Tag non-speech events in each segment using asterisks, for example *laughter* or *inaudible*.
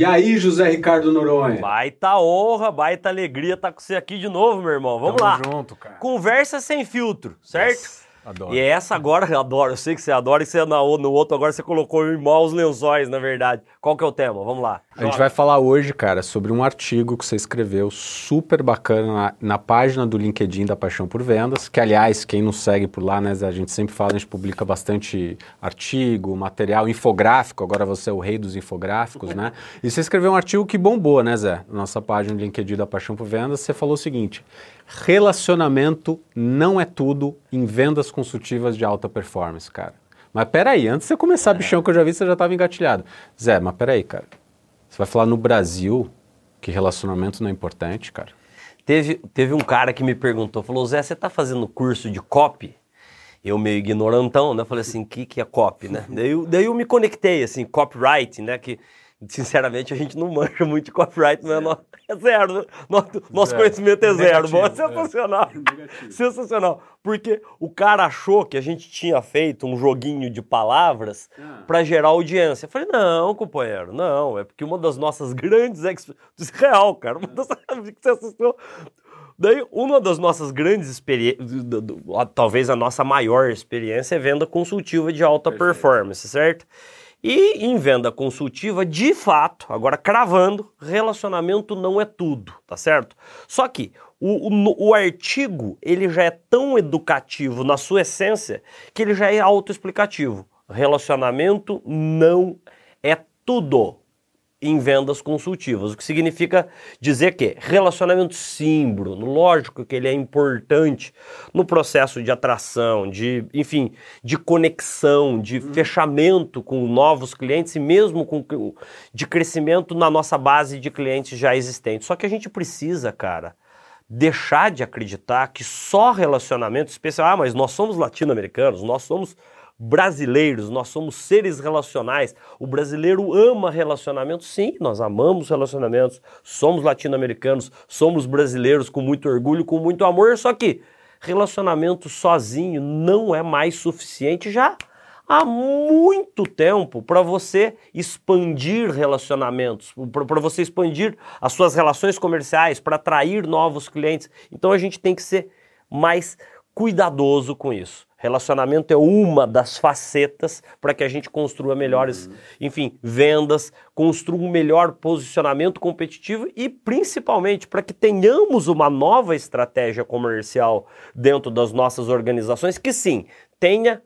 E aí, José Ricardo Noronha? Baita honra, baita alegria estar tá com você aqui de novo, meu irmão. Vamos Tamo lá. junto, cara. Conversa sem filtro, certo? Yes. Adoro. E essa agora, eu adoro, eu sei que você adora, e você no, no outro agora você colocou em maus lençóis, na verdade. Qual que é o tema? Vamos lá. A gente vai falar hoje, cara, sobre um artigo que você escreveu super bacana na, na, página do LinkedIn da Paixão por Vendas, que aliás, quem nos segue por lá, né, a gente sempre fala, a gente publica bastante artigo, material, infográfico, agora você é o rei dos infográficos, né? E você escreveu um artigo que bombou, né, Zé? Nossa página do LinkedIn da Paixão por Vendas, você falou o seguinte: relacionamento não é tudo em vendas consultivas de alta performance, cara. Mas peraí, antes de você começar, bichão, que eu já vi, você já estava engatilhado. Zé, mas peraí, cara. Você vai falar no Brasil que relacionamento não é importante, cara? Teve, teve um cara que me perguntou, falou, Zé, você está fazendo curso de copy? Eu meio ignorantão, né? Falei assim, o que, que é copy, né? daí, daí eu me conectei, assim, copyright, né? Que sinceramente, a gente não manja muito de copyright, mas é zero. Né? Nosso, nosso conhecimento é zero. Bom, é sensacional. É. Sensacional. Porque o cara achou que a gente tinha feito um joguinho de palavras ah. para gerar audiência. Eu falei, não, companheiro, não. É porque uma das nossas grandes... Ex... Real, cara. Uma das... *laughs* que você assistiu... Daí, uma das nossas grandes experiências, talvez a nossa maior experiência, é venda consultiva de alta Perfeito. performance, certo? E em venda consultiva, de fato, agora cravando, relacionamento não é tudo, tá certo? Só que o, o, o, artigo ele já é tão educativo na sua essência que ele já é autoexplicativo. Relacionamento não é tudo em vendas consultivas, o que significa dizer que relacionamento sim, Bruno, lógico que ele é importante no processo de atração, de, enfim, de conexão, de hum. fechamento com novos clientes e mesmo com de crescimento na nossa base de clientes já existentes. Só que a gente precisa, cara, deixar de acreditar que só relacionamento especial, ah, mas nós somos latino-americanos, nós somos brasileiros, nós somos seres relacionais. O brasileiro ama relacionamentos, sim, nós amamos relacionamentos, somos latino-americanos, somos brasileiros com muito orgulho, com muito amor, só que relacionamento sozinho não é mais suficiente já há muito tempo para você expandir relacionamentos, para você expandir as suas relações comerciais, para atrair novos clientes. Então a gente tem que ser mais cuidadoso com isso. Relacionamento é uma das facetas para que a gente construa melhores, uhum. enfim, vendas, construa um melhor posicionamento competitivo e principalmente para que tenhamos uma nova estratégia comercial dentro das nossas organizações que sim, tenha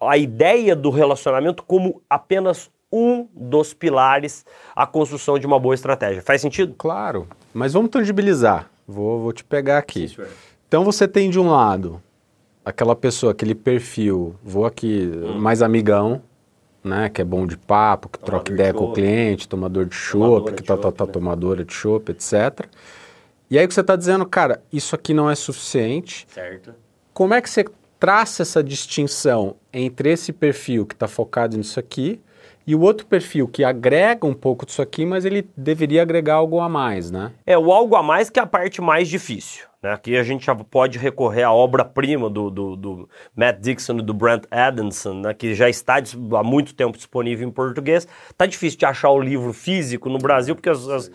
a ideia do relacionamento como apenas um dos pilares à construção de uma boa estratégia. Faz sentido? Claro, mas vamos tangibilizar. Vou, vou te pegar aqui. Sim, então você tem de um lado aquela pessoa, aquele perfil, vou aqui, hum. mais amigão, né, que é bom de papo, que tomador troca ideia com o cliente, tomador de chopp, que tá, tá, tá, né? tomadora de chopp, etc. E aí que você está dizendo, cara, isso aqui não é suficiente. Certo. Como é que você traça essa distinção entre esse perfil que está focado nisso aqui e o outro perfil que agrega um pouco disso aqui, mas ele deveria agregar algo a mais, né? É, o algo a mais que é a parte mais difícil. Né? Aqui a gente já pode recorrer à obra-prima do, do, do, Matt Dixon e do Brent Adamson, né? que já está há muito tempo disponível em português. Tá difícil de achar o livro físico no Brasil, porque as, as,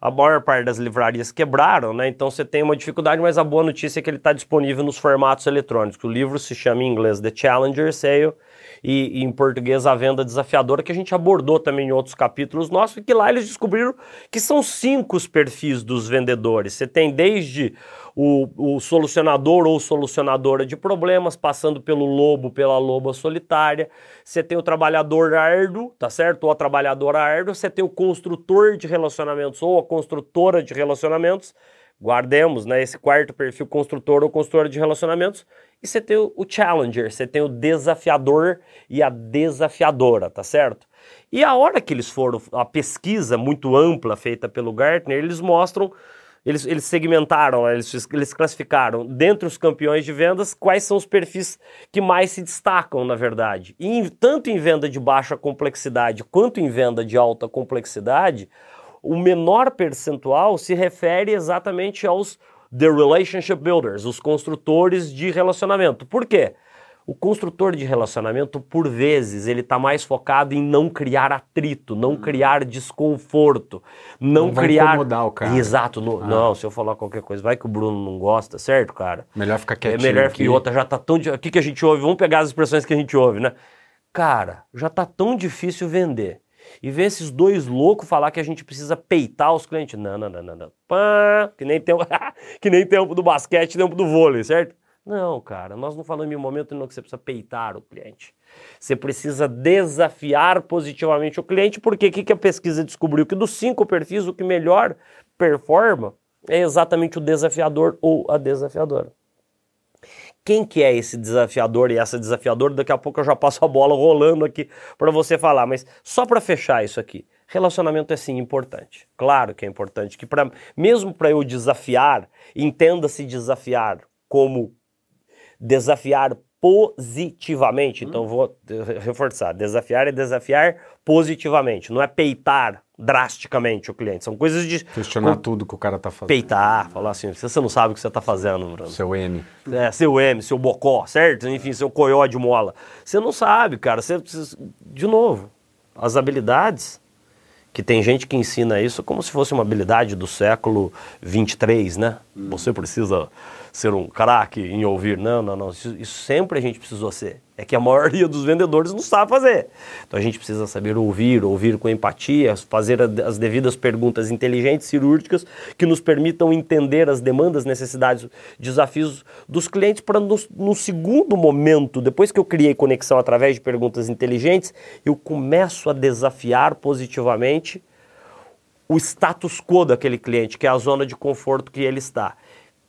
a maior parte das livrarias quebraram, né? Então você tem uma dificuldade, mas a boa notícia é que ele está disponível nos formatos eletrônicos. O livro se chama em inglês The Challenger Sale e, e, em português A Venda Desafiadora, que a gente abordou também em outros capítulos nossos, e que lá eles descobriram que são cinco os perfis dos vendedores. Você tem desde o, o solucionador ou solucionadora de problemas, passando pelo lobo, pela loba solitária. Você tem o trabalhador árduo, tá certo? Ou a trabalhadora árdua. Você tem o construtor de relacionamentos ou a construtora de relacionamentos. Guardemos, né? Esse quarto perfil, construtor ou construtora de relacionamentos. E você tem o challenger, você tem o desafiador e a desafiadora, tá certo? E a hora que eles foram, a pesquisa muito ampla feita pelo Gartner, eles mostram, eles, eles segmentaram, eles, eles classificaram, dentre os campeões de vendas, quais são os perfis que mais se destacam, na verdade. E em, tanto em venda de baixa complexidade quanto em venda de alta complexidade, o menor percentual se refere exatamente aos The Relationship Builders, os construtores de relacionamento. Por quê? O construtor de relacionamento, por vezes, ele está mais focado em não criar atrito, não criar desconforto, não, Não vai criar. incomodar o cara. Exato. no- Ah. Não, se eu falar qualquer coisa, vai que o Bruno não gosta, certo, cara? Melhor ficar É quietinho. melhor aqui. que outra já tá tão. O que, que a gente ouve? Vamos pegar as expressões que a gente ouve, né? Cara, já tá tão difícil vender. E ver esses dois loucos falar que a gente precisa peitar os clientes. Não, não, não, não, não. Pã, que nem tempo, *laughs* que nem tempo do basquete, tempo do vôlei, certo? Não, cara, nós não falamos em momento nenhum que você precisa peitar o cliente. Você precisa desafiar positivamente o cliente, porque o que, que a pesquisa descobriu? Que dos cinco perfis, o que melhor performa é exatamente o desafiador ou a desafiadora. Quem que é esse desafiador e essa desafiadora? Daqui a pouco eu já passo a bola rolando aqui para você falar, mas só para fechar isso aqui. Relacionamento é sim importante. Claro que é importante que para mesmo para eu desafiar, entenda-se desafiar como desafiar positivamente. Então vou reforçar, desafiar é desafiar positivamente, não é peitar drasticamente o cliente. São coisas de Questionar tudo que o cara tá fazendo. peitar, falar assim, você não sabe o que você está fazendo, Bruno. Seu M. É, seu M, seu bocó, certo? Enfim, seu coió de mola. Você não sabe, cara. Você precisa... De novo, as habilidades, que tem gente que ensina isso como se fosse uma habilidade do século 23, né? Você precisa ser um craque em ouvir. Não, não, não. Isso, isso sempre a gente precisou ser. É que a maioria dos vendedores não sabe fazer. Então a gente precisa saber ouvir, ouvir com empatia, fazer as devidas perguntas inteligentes, cirúrgicas, que nos permitam entender as demandas, necessidades, desafios dos clientes para no, no segundo momento, depois que eu criei conexão através de perguntas inteligentes, eu começo a desafiar positivamente o status quo daquele cliente, que é a zona de conforto que ele está.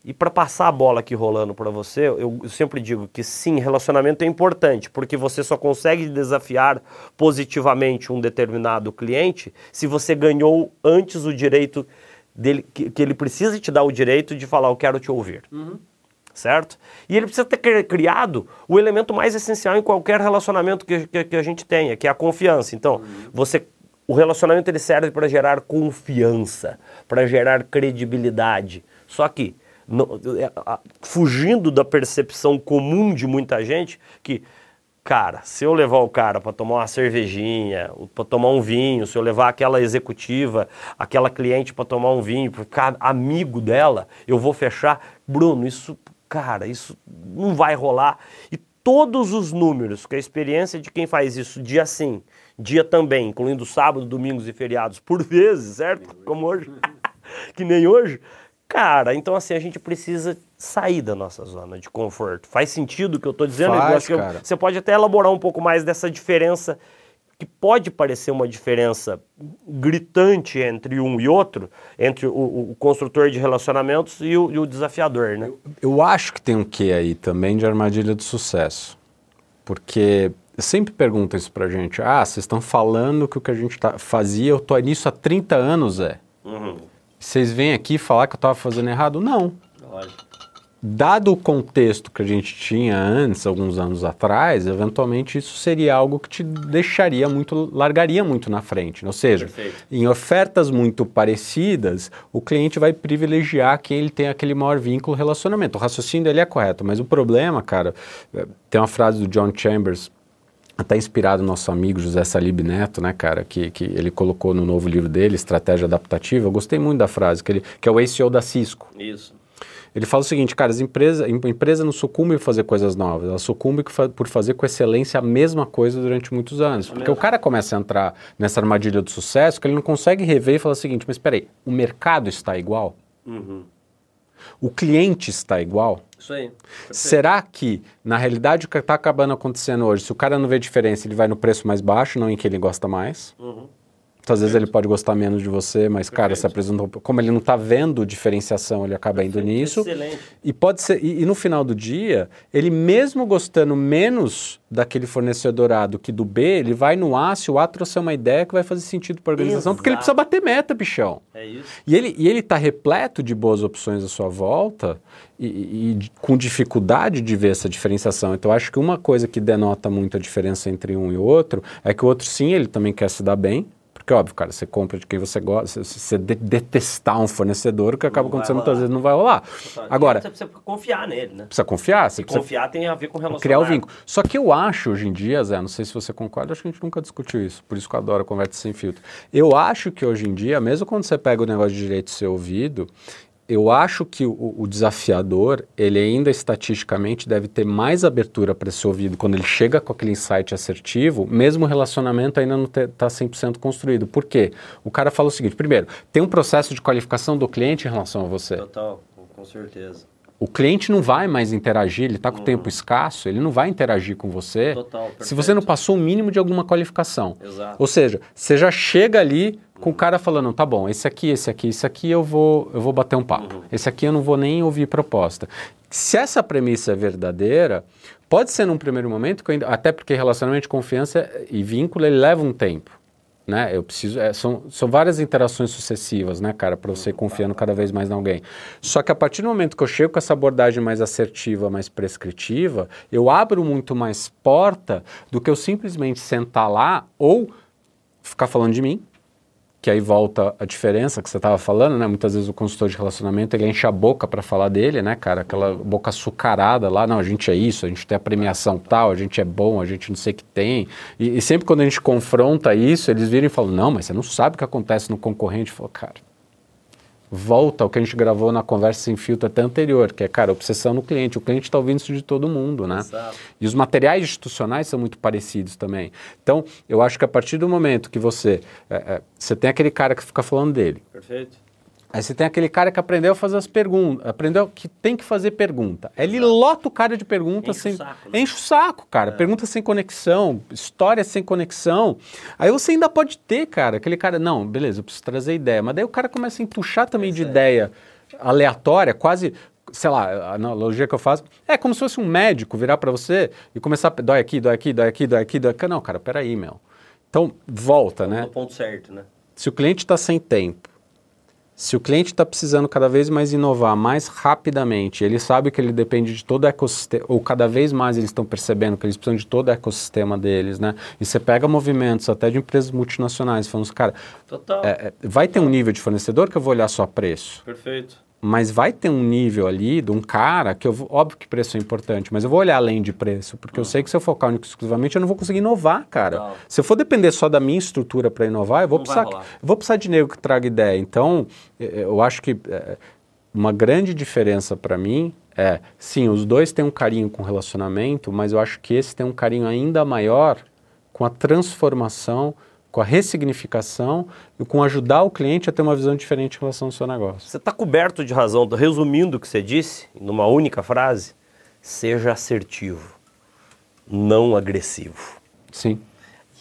E para passar a bola aqui rolando para você, eu, eu sempre digo que sim, relacionamento é importante, porque você só consegue desafiar positivamente um determinado cliente se você ganhou antes o direito dele, que, que ele precisa te dar o direito de falar, eu quero te ouvir certo? E ele precisa ter cri- criado o elemento mais essencial em qualquer relacionamento que, que- que a gente tenha, que é a confiança. Então, você, o relacionamento ele serve para gerar confiança, para gerar credibilidade. Só que é, fugindo da percepção comum de muita gente que Cara, se eu levar o cara para tomar uma cervejinha, para tomar um vinho, se eu levar aquela executiva, aquela cliente para tomar um vinho, para ficar amigo dela, eu vou fechar. Bruno, isso, cara, isso não vai rolar. E todos os números, que a experiência de quem faz isso dia sim, dia também, incluindo sábado, domingos e feriados, por vezes, certo? Como hoje, *laughs* que nem hoje. Cara, então assim, a gente precisa sair da nossa zona de conforto. Faz sentido o que eu estou dizendo? Faz, Eu eu- você pode até elaborar um pouco mais dessa diferença, que pode parecer uma diferença gritante entre um e outro, entre o, o construtor de relacionamentos e o, e o desafiador, né? Eu acho que tem um quê aí também de armadilha do sucesso. Porque sempre perguntam isso pra gente. Ah, vocês estão falando que o que a gente tá, fazia, eu tô nisso há 30 anos, é. Vocês vêm aqui falar que eu estava fazendo errado? Não. Dado o contexto que a gente tinha antes, alguns anos atrás, eventualmente isso seria algo que te deixaria muito, largaria muito na frente. Ou seja, Perfeito. em ofertas muito parecidas, o cliente vai privilegiar quem ele tem aquele maior vínculo relacionamento. O raciocínio dele é correto, mas o problema, cara, é, tem uma frase do John Chambers, até inspirado no nosso amigo José Salib Neto, né, cara, que, que ele colocou no novo livro dele, Estratégia Adaptativa. Eu gostei muito da frase, que, ele, que é o ACO da Cisco. Isso. Ele fala o seguinte, cara, as empresas, a empresa não sucumbe por fazer coisas novas, ela sucumbe por fazer com excelência a mesma coisa durante muitos anos. Porque o cara começa a entrar nessa armadilha do sucesso que ele não consegue rever e falar o seguinte, mas espera aí, o mercado está igual? O cliente está igual? Isso aí. Será que, na realidade, o que está acabando acontecendo hoje, se o cara não vê diferença, ele vai no preço mais baixo, não em que ele gosta mais? Então, às vezes ele pode gostar menos de você, mas, cara, se apresentou. Como ele não está vendo diferenciação, ele acaba indo nisso. Excelente. E pode ser. E, e no final do dia, ele mesmo gostando menos daquele fornecedor A do que do B, ele vai no A, se o A trouxer uma ideia que vai fazer sentido para a organização, porque ele Exato. precisa bater meta, bichão. É isso. E ele e ele está repleto de boas opções à sua volta e, e- com dificuldade de ver essa diferenciação. Então, eu acho que uma coisa que denota muito a diferença entre um e outro é que o outro, sim, ele também quer se dar bem, Porque, óbvio, cara, você compra de quem você gosta, se você de detestar um fornecedor, o que acaba Não acontecendo muitas vezes não vai rolar. Agora, Você precisa confiar nele, né? precisa confiar, você E precisa confiar tem a ver com relacionamento. criar o vínculo. Só que eu acho hoje em dia, Zé, não sei se você concorda, acho que a gente nunca discutiu isso, por isso que eu adoro a conversa sem filtro. Eu acho que hoje em dia, mesmo quando você pega o negócio de direito ser ouvido, eu acho que o, o desafiador, ele ainda estatisticamente deve ter mais abertura para ser ouvido quando ele chega com aquele insight assertivo, mesmo o relacionamento ainda não está 100% construído. Por quê? O cara fala o seguinte, primeiro, tem um processo de qualificação do cliente em relação a você. Total, com certeza. O cliente não vai mais interagir, ele está com tempo escasso, ele não vai interagir com você Total, se você não passou o mínimo de alguma qualificação. Exato. Ou seja, você já chega ali com o cara falando, tá bom, esse aqui, esse aqui, esse aqui eu vou, eu vou bater um papo. Esse aqui eu não vou nem ouvir proposta. Se essa premissa é verdadeira, pode ser num primeiro momento, ainda- até porque relacionamento de confiança e vínculo, ele leva um tempo. Né? Eu preciso, é, são, são várias interações sucessivas, né, cara, para você ir confiando cada vez mais em alguém. Só que a partir do momento que eu chego com essa abordagem mais assertiva, mais prescritiva, eu abro muito mais porta do que eu simplesmente sentar lá ou ficar falando de mim, que aí volta a diferença que você estava falando, né? Muitas vezes o consultor de relacionamento ele enche a boca para falar dele, né, cara? Aquela boca açucarada lá, não, a gente é isso, a gente tem a premiação tal, a gente é bom, a gente não sei o que tem. E, e sempre quando a gente confronta isso, eles viram e falam, não, mas você não sabe o que acontece no concorrente. Eu falo, cara, volta ao que a gente gravou na conversa sem filtro até anterior, que é, cara, obsessão no cliente. O cliente está ouvindo isso de todo mundo, né? Exato. E os materiais institucionais são muito parecidos também. Então, eu acho que a partir do momento que você. é, é, você tem aquele cara que fica falando dele. Perfeito. Aí você tem aquele cara que aprendeu a fazer as perguntas, aprendeu que tem que fazer pergunta. Ele lota o cara de perguntas Enche o sem. saco, né? Enche o saco, cara. Perguntas sem conexão, histórias sem conexão. Aí você ainda pode ter, cara, aquele cara, não, beleza, eu preciso trazer ideia. Mas daí o cara começa a empuxar também de ideia aleatória, quase. Sei lá, a analogia que eu faço é como se fosse um médico virar pra você e começar a. Dói aqui, dói aqui, dói aqui, dói aqui, dói aqui. Não, cara, peraí, meu. Então, volta, né? No ponto certo, né? Se o cliente está sem tempo, se o cliente está precisando cada vez mais inovar mais rapidamente, ele sabe que ele depende de todo o ecossistema, ou cada vez mais eles estão percebendo que eles precisam de todo o ecossistema deles, né? E você pega movimentos até de empresas multinacionais, falando, assim, cara, Total. é, é, vai ter um nível de fornecedor que eu vou olhar só preço, Perfeito. Mas vai ter um nível ali de um cara que eu vou, óbvio que preço é importante, mas eu vou olhar além de preço, porque eu sei que se eu focar único exclusivamente eu não vou conseguir inovar, cara. Total. Se eu for depender só da minha estrutura para inovar, eu vou Não precisar, eu vou precisar de nego que traga ideia. Então, eu acho que eh, uma grande diferença para mim é, sim, os dois têm um carinho com o relacionamento, mas eu acho que esse tem um carinho ainda maior com a transformação, com a ressignificação e com ajudar o cliente a ter uma visão diferente em relação ao seu negócio. Você está coberto de razão. Resumindo o que você disse, numa única frase, seja assertivo, não agressivo. Sim.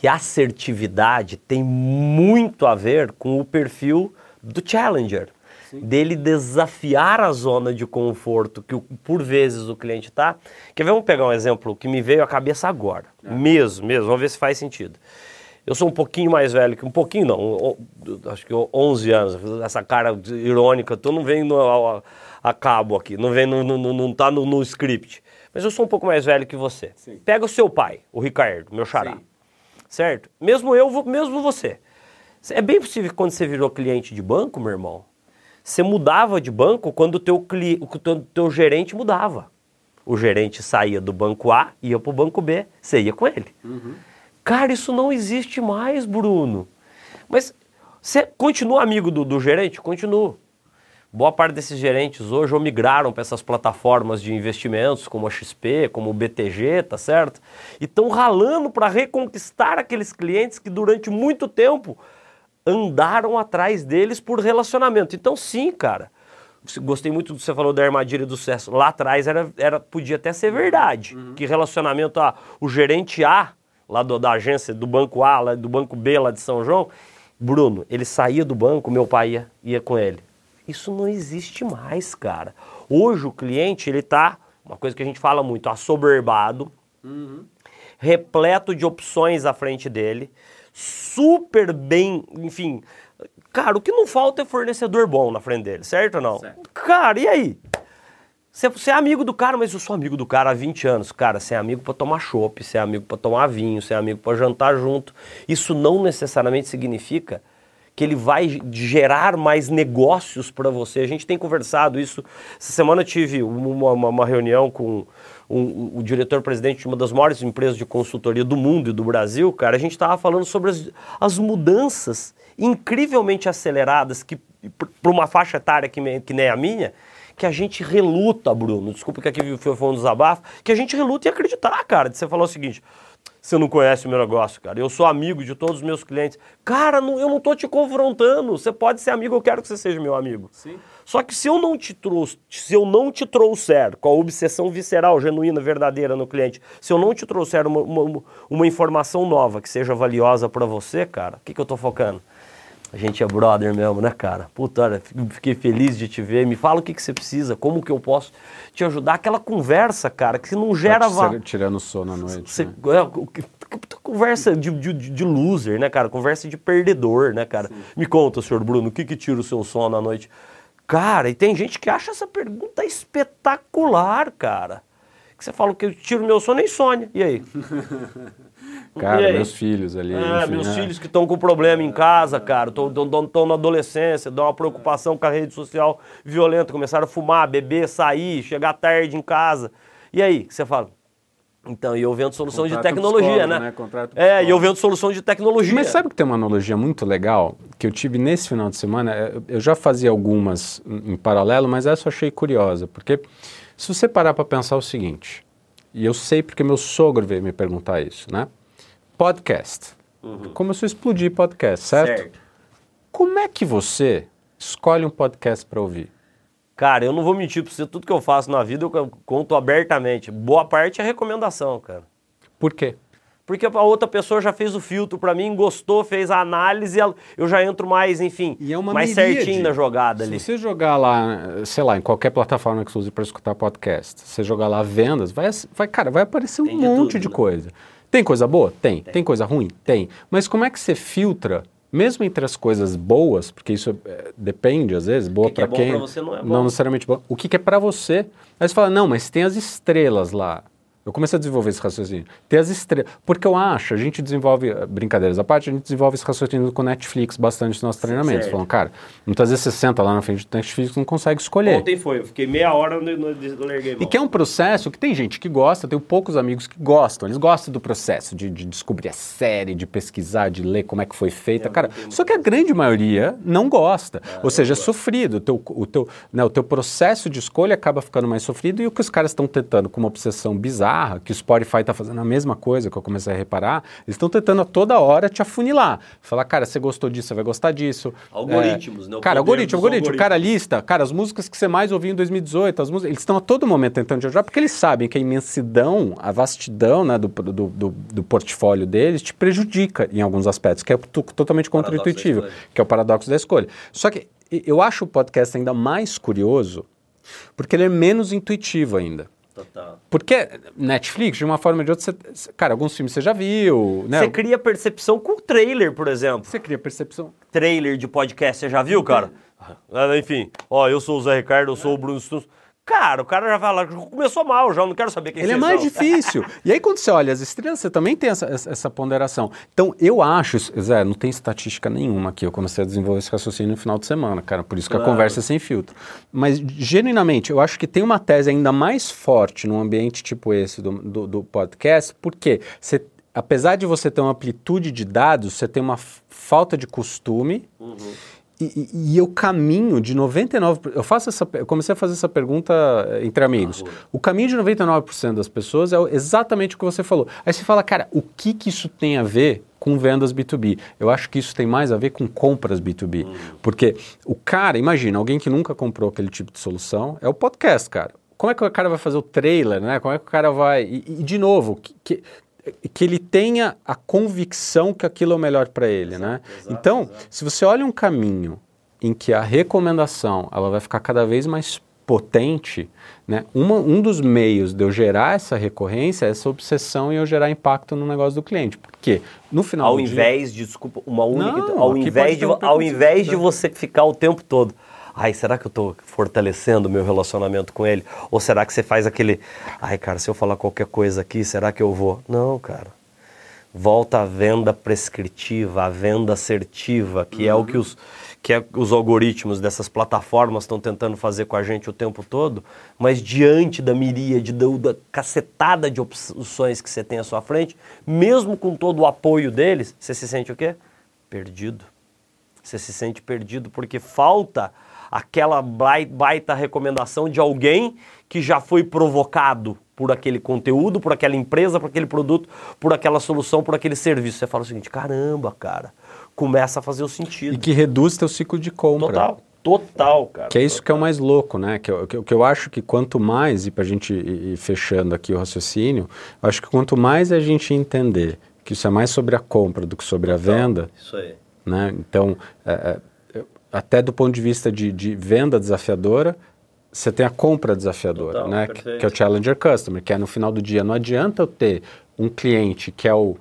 E assertividade tem muito a ver com o perfil do challenger. Dele desafiar a zona de conforto que por vezes o cliente está. Quer ver? Vamos pegar um exemplo que me veio à cabeça agora. Mesmo, mesmo. Vamos ver se faz sentido. Eu sou um pouquinho mais velho que um pouquinho, não, acho que 11 anos. Essa cara irônica, tu não vem no, a, a cabo aqui, não vem no, no- não tá no, no script. Mas eu sou um pouco mais velho que você. Pega o seu pai, o Ricardo, meu xará. Certo? Mesmo eu, mesmo você. É bem possível que quando você virou cliente de banco, meu irmão, você mudava de banco quando o teu, cli... o teu, teu gerente mudava. O gerente saía do banco A, ia para o banco B, você ia com ele. Cara, isso não existe mais, Bruno. Mas você continua amigo do, do gerente? Continua. Boa parte desses gerentes hoje ou migraram para essas plataformas de investimentos, como a XP, como o BTG, tá certo? E estão ralando para reconquistar aqueles clientes que durante muito tempo andaram atrás deles por relacionamento. Então, sim, cara. Gostei muito do que você falou da armadilha do sucesso. Lá atrás era, era, podia até ser verdade. Que relacionamento, ah, o gerente A, lá do- da agência do banco A, lá do banco B, lá de São João, Bruno, ele saía do banco, meu pai ia, ia com ele. Isso não existe mais, cara. Hoje o cliente, ele tá, uma coisa que a gente fala muito, assoberbado, repleto de opções à frente dele, super bem, enfim. Cara, o que não falta é fornecedor bom na frente dele, certo ou não? Cara, e aí? Você, você é amigo do cara, mas eu sou amigo do cara há 20 anos. Cara, você é amigo para tomar chopp, você é amigo para tomar vinho, você é amigo para jantar junto. Isso não necessariamente significa que ele vai gerar mais negócios para você. A gente tem conversado isso. Essa semana eu tive uma, uma, uma reunião com um, um, o diretor-presidente de uma das maiores empresas de consultoria do mundo e do Brasil, cara. A gente estava falando sobre as, as mudanças incrivelmente aceleradas que para uma faixa etária que, me, que nem a minha, que a gente reluta, Bruno, desculpa que aqui foi um desabafo, que a gente reluta em acreditar, cara, de você falar o seguinte, você não conhece o meu negócio, cara, eu sou amigo de todos os meus clientes. Cara, não, eu não tô te confrontando, você pode ser amigo, eu quero que você seja meu amigo. Sim. Só que se eu não te trouxe, se eu não te trouxer com a obsessão visceral, genuína, verdadeira no cliente, se eu não te trouxer uma, uma, uma informação nova que seja valiosa para você, cara, o que, que eu tô focando? A gente é brother mesmo, né, cara? Puta, olha, fiquei feliz de te ver. Me fala o que, que você precisa, como que eu posso te ajudar. Aquela conversa, cara, que não gera... Tá tirando sono à noite. Você, né? é, conversa de, de, de, loser, né, cara? Conversa de perdedor, né, cara? Sim. Me conta, senhor Bruno, o que que tira o seu sono à noite? Cara, e tem gente que acha essa pergunta espetacular, cara. Que você fala que eu tiro meu sono é insônia. E aí? *laughs* Cara, meus filhos ali. É, enfim, meus é. filhos que estão com problema em casa, cara, estão na adolescência, dão uma preocupação com a rede social violenta, começaram a fumar, beber, sair, chegar tarde em casa. E aí, que você fala? Então, e eu vendo solução Contrato de tecnologia, né? né? é, e eu vendo solução de tecnologia. Mas sabe que tem uma analogia muito legal que eu tive nesse final de semana? Eu já fazia algumas em paralelo, mas essa eu achei curiosa, porque se você parar para pensar o seguinte, e eu sei porque meu sogro veio me perguntar isso, né? Podcast. Uhum. Começou a explodir podcast, certo? certo? Como é que você escolhe um podcast para ouvir? Cara, eu não vou mentir para você, tudo que eu faço na vida eu conto abertamente. Boa parte é recomendação, cara. Por quê? Porque a outra pessoa já fez o filtro para mim, gostou, fez a análise, eu já entro mais, enfim, é mais certinho na jogada ali. Se você jogar lá, sei lá, em qualquer plataforma que você use para escutar podcast, você jogar lá vendas, vai, vai cara, vai aparecer um Tem monte de, tudo, de né? coisa. Tem coisa boa? Tem. Tem. Tem coisa ruim? Tem. Mas como é que você filtra mesmo entre as coisas boas, porque isso é, depende às vezes, boa para é quem, pra você não, é não necessariamente bom. O que, que é para você? Aí você fala, não, mas tem as estrelas lá. Eu comecei a desenvolver esse raciocínio. Ter as estrelas. Porque eu acho, a gente desenvolve, eh, brincadeiras à parte, a gente desenvolve esse raciocínio com Netflix bastante nos nossos treinamentos. Falando, cara, muitas vezes você senta lá na frente do Netflix e não consegue escolher. Ontem foi, eu fiquei meia hora no, no, no larguei E que é um processo que tem gente que gosta, tenho poucos amigos que gostam. Eles gostam do processo de, de descobrir a série, de pesquisar, de ler como é que foi feita. É, cara, só que a grande maioria não gosta. É, Ou seja, é sofrido. O teu, o, teu, né, o teu processo de escolha acaba ficando mais sofrido e o que os caras estão tentando com uma obsessão bizarra, que o Spotify está fazendo a mesma coisa que eu comecei a reparar, eles estão tentando a toda hora te afunilar. Falar, cara, você gostou disso, você vai gostar disso. Algoritmos, é, né? O cara, algoritmo, algoritmo. Cara, lista, cara, as músicas que você mais ouviu em 2018, as músicas, eles estão a todo momento tentando te ajudar, porque eles sabem que a imensidão, a vastidão né, do, do, do, do portfólio deles te prejudica em alguns aspectos, que é totalmente contra-intuitivo, que é o paradoxo da escolha. Só que eu acho o podcast ainda mais curioso, porque ele é menos intuitivo ainda. Total. Porque Netflix, de uma forma ou de outra, você, cara, alguns filmes você já viu, né? Você cria percepção com o trailer, por exemplo. Você cria percepção. Trailer de podcast, você já viu, cara? Ah, enfim, ó, eu sou o Zé Ricardo, eu sou o Bruno Stunz. Cara, o cara já fala, começou mal já, não quero saber quem Ele é mais difícil. e aí, quando você olha as estrelas, você também tem essa, essa ponderação. Então, eu acho, Zé, não tem estatística nenhuma aqui. Eu comecei a desenvolver esse raciocínio no final de semana, cara. Por isso que claro. a conversa é sem filtro. Mas, genuinamente, eu acho que tem uma tese ainda mais forte num ambiente tipo esse do, do, do podcast, porque você apesar de você ter uma amplitude de dados, você tem uma falta de costume. Uhum. E, e, eu caminho de 99%. Eu faço essa, eu comecei a fazer essa pergunta eh, entre amigos. o caminho de 99% das pessoas é exatamente o que você falou. Aí você fala, cara, o que, que isso tem a ver com vendas B2B? Eu acho que isso tem mais a ver com compras B2B. Hum. Porque o cara, imagina, alguém que nunca comprou aquele tipo de solução, é o podcast, cara. Como é que o cara vai fazer o trailer, né? Como é que o cara vai. E, e de novo, que, que que ele tenha a convicção que aquilo é o melhor para ele, exato, né? Exato, então, exato. se você olha um caminho em que a recomendação ela vai ficar cada vez mais potente, né? Uma, um dos meios de eu gerar essa recorrência é essa obsessão e eu gerar impacto no negócio do cliente. Porque no final ao invés dia... de desculpa uma única Não, ao invés de ao invés de você ficar o tempo todo ai, será que eu estou fortalecendo o meu relacionamento com ele? Ou será que você faz aquele, ai, cara, se eu falar qualquer coisa aqui, será que eu vou? Não, cara. Volta à venda prescritiva, à venda assertiva, que uhum. é o que os que é, os algoritmos dessas plataformas estão tentando fazer com a gente o tempo todo, mas diante da miríade, da, da cacetada de opções que você tem à sua frente, mesmo com todo o apoio deles, você se sente o quê? Perdido. Você se sente perdido porque falta aquela baita recomendação de alguém que já foi provocado por aquele conteúdo, por aquela empresa, por aquele produto, por aquela solução, por aquele serviço. Você fala o seguinte: caramba, cara começa a fazer o sentido. E que reduz teu ciclo de compra. Total. Total, cara. Que é isso total. que é o mais louco, né? Que, eu, que, que eu acho que quanto mais, e para a gente ir, ir fechando aqui o raciocínio, eu acho que quanto mais a gente entender que isso é mais sobre a compra do que sobre a venda. Isso aí. Né? Então, é, é, até do ponto de vista de, de, venda desafiadora, você tem a compra desafiadora, Total, né? Que, que, é o Challenger Customer, que é no final do dia. Não adianta eu ter um cliente que é o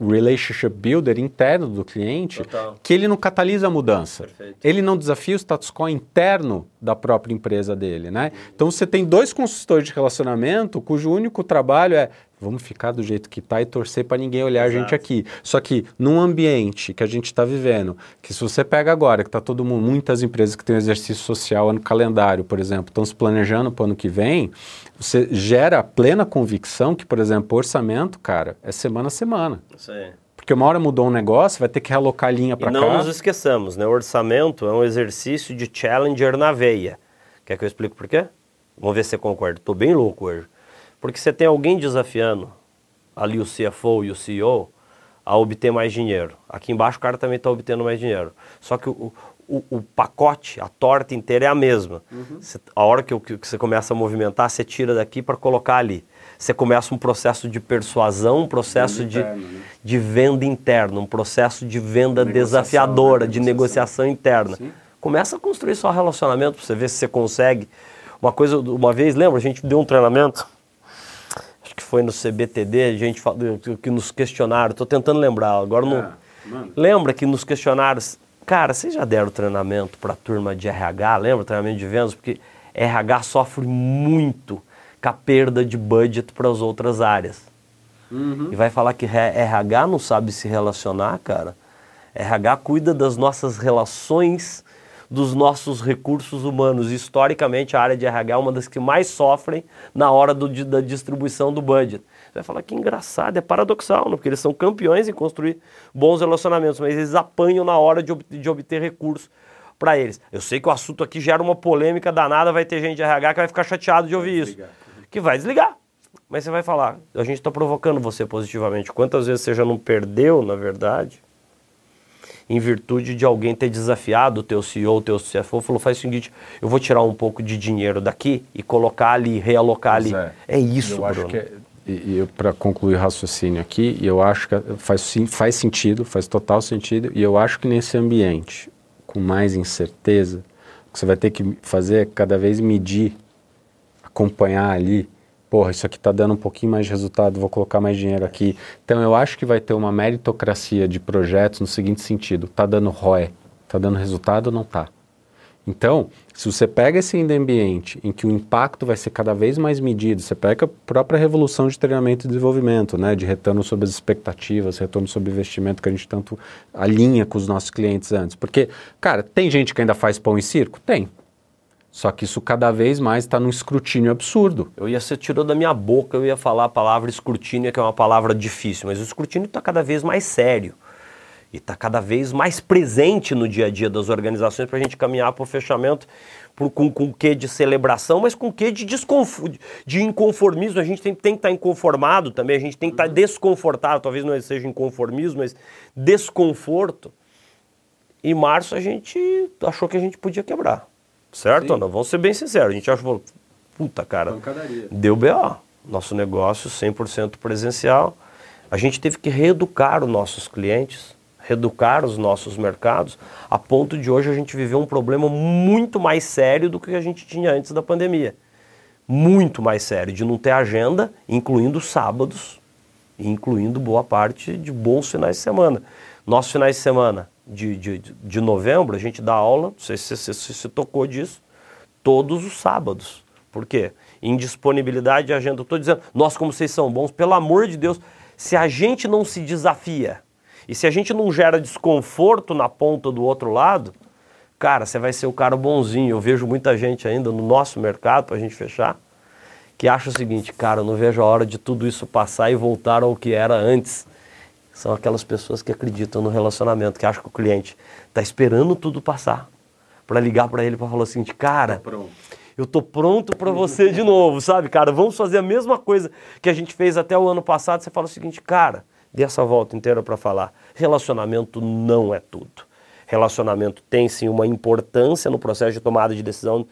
relationship builder interno do cliente, Total. que ele não catalisa a mudança. Perfeito. Ele não desafia o status quo interno da própria empresa dele, né? Então você tem dois consultores de relacionamento cujo único trabalho é vamos ficar do jeito que está e torcer para ninguém olhar Exato. a gente aqui. Só que num ambiente que a gente está vivendo, que se você pega agora, que está todo mundo, muitas empresas que têm exercício social no calendário, por exemplo, estão se planejando para o ano que vem, você gera plena convicção que, por exemplo, orçamento, cara, é semana a semana. Isso aí. Porque uma hora mudou um negócio, vai ter que realocar a linha para cá. não nos esqueçamos, né? O orçamento é um exercício de challenger na veia. Quer que eu explique por quê? Vamos ver se você concorda. Estou bem louco hoje. Porque você tem alguém desafiando ali o CFO e o CEO a obter mais dinheiro. Aqui embaixo o cara também está obtendo mais dinheiro. Só que o, o, o, pacote, a torta inteira é a mesma. Uhum. Você, a hora que, que, você começa a movimentar, você tira daqui para colocar ali. Você começa um processo de persuasão, um processo venda de, né? de venda interna, um processo de venda desafiadora, de negociação interna. Sim. Começa a construir seu relacionamento para você ver se você consegue. Uma coisa, uma vez, lembra, a gente deu um treinamento, acho que foi no CBTD, a gente que nos questionaram, estou tentando lembrar, agora não. É, lembra que nos questionaram Cara, vocês já deram treinamento para a turma de RH, lembra? Treinamento de vendas? Porque RH sofre muito com a perda de budget para as outras áreas. Uhum. E vai falar que RH não sabe se relacionar, cara. RH cuida das nossas relações, dos nossos recursos humanos. Historicamente, a área de RH é uma das que mais sofrem na hora do, da distribuição do budget vai falar que engraçado, é paradoxal, né? porque eles são campeões em construir bons relacionamentos, mas eles apanham na hora de, ob de obter recursos para eles. Eu sei que o assunto aqui gera uma polêmica danada, vai ter gente de RH que vai ficar chateado de ouvir isso. Que vai desligar. Mas você vai falar, a gente está provocando você positivamente. Quantas vezes você já não perdeu, na verdade, em virtude de alguém ter desafiado o teu CEO, o teu CFO, falou, faz o seguinte, eu vou tirar um pouco de dinheiro daqui e colocar ali, realocar ali. É, é isso, eu Bruno. Acho que é e, e para concluir o raciocínio aqui, eu acho que faz, faz sentido, faz total sentido, e eu acho que nesse ambiente com mais incerteza, o que você vai ter que fazer é cada vez medir, acompanhar ali, porra, isso aqui está dando um pouquinho mais de resultado, vou colocar mais dinheiro aqui. Então eu acho que vai ter uma meritocracia de projetos no seguinte sentido, está dando ROE, está dando resultado ou não está? Então, se você pega esse ambiente em que o impacto vai ser cada vez mais medido, você pega a própria revolução de treinamento e desenvolvimento, né, de retorno sobre as expectativas, retorno sobre investimento que a gente tanto alinha com os nossos clientes antes. Porque, cara, tem gente que ainda faz pão e circo? Tem. Só que isso cada vez mais está num escrutínio absurdo. Eu ia, ser tirou da minha boca, eu ia falar a palavra escrutínio, que é uma palavra difícil, mas o escrutínio está cada vez mais sério e está cada vez mais presente no dia a dia das organizações para a gente caminhar para o fechamento por, com, com quê de celebração, mas com quê de, de inconformismo. A gente tem, tem que estar tá inconformado também, a gente tem que estar tá desconfortável, talvez não seja inconformismo, mas desconforto. Em março a gente achou que a gente podia quebrar, certo ou não? Vamos ser bem sinceros, a gente achou, puta cara, Pancadaria. deu B.O., nosso negócio 100% presencial, a gente teve que reeducar os nossos clientes, reeducar os nossos mercados, a ponto de hoje a gente viver um problema muito mais sério do que a gente tinha antes da pandemia. Muito mais sério, de não ter agenda, incluindo sábados, incluindo boa parte de bons finais de semana. Nossos finais de semana, de, de, de novembro, a gente dá aula, não sei se você tocou disso, todos os sábados. Por quê? Indisponibilidade de agenda. Estou dizendo, nós como vocês são bons, pelo amor de Deus, se a gente não se desafia e se a gente não gera desconforto na ponta do outro lado, cara, você vai ser o cara bonzinho. Eu vejo muita gente ainda no nosso mercado, para a gente fechar, que acha o seguinte, cara, eu não vejo a hora de tudo isso passar e voltar ao que era antes. São aquelas pessoas que acreditam no relacionamento, que acham que o cliente está esperando tudo passar para ligar para ele para falar o seguinte, cara, eu tô pronto para você de novo, sabe, cara? Vamos fazer a mesma coisa que a gente fez até o ano passado. Você fala o seguinte, cara, dê essa volta inteira para falar. Relacionamento não é tudo. Relacionamento tem sim uma importância no processo de tomada de decisão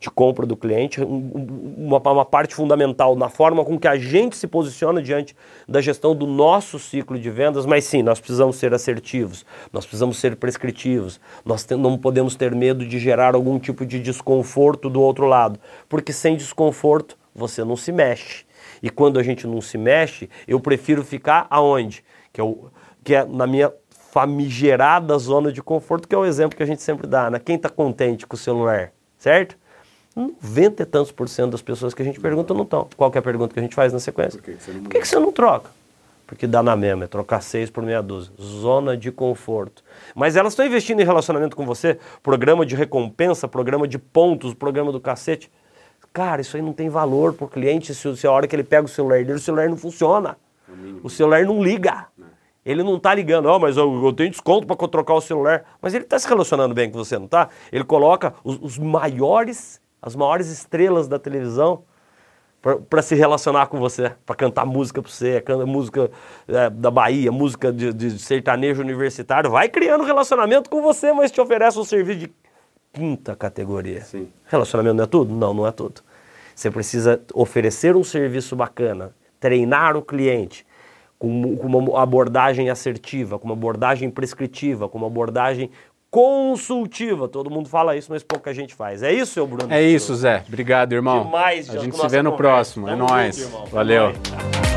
de compra do cliente, uma, uma, parte fundamental na forma com que a gente se posiciona diante da gestão do nosso ciclo de vendas, mas sim, nós precisamos ser assertivos, nós precisamos ser prescritivos, nós não podemos ter medo de gerar algum tipo de desconforto do outro lado, porque sem desconforto você não se mexe. E quando a gente não se mexe, eu prefiro ficar aonde? Que é, o, que é na minha famigerada zona de conforto, que é o exemplo que a gente sempre dá, né? Quem está contente com o celular, certo? 90 e tantos por cento das pessoas que a gente pergunta não estão. Qual é a pergunta que a gente faz na sequência? Por que, você, não por que, que você não troca? Porque dá na mesma, é trocar seis por meia dúzia. Zona de conforto. Mas elas estão investindo em relacionamento com você, programa de recompensa, programa de pontos, programa do cacete. Cara, isso aí não tem valor para o cliente se, se a hora que ele pega o celular dele, o celular não funciona. É o celular não liga. Ele não está ligando, ó, oh, mas eu, eu, tenho desconto para trocar o celular. Mas ele está se relacionando bem com você, não está? Ele coloca os, os maiores as maiores estrelas da televisão para se relacionar com você, para cantar música para você, cantar música é, da Bahia, música de, de, sertanejo universitário, vai criando relacionamento com você, mas te oferece um serviço de quinta categoria. Sim. Relacionamento não é tudo? Não, não é tudo. Você precisa oferecer um serviço bacana, treinar o cliente com, com uma abordagem assertiva, com uma abordagem prescritiva, com uma abordagem consultiva. Todo mundo fala isso, mas pouca gente faz. É isso, seu Bruno? É isso, Zé. Obrigado, irmão. Demais, A gente se vê no conversa. próximo. É Tamo é nóis. Valeu.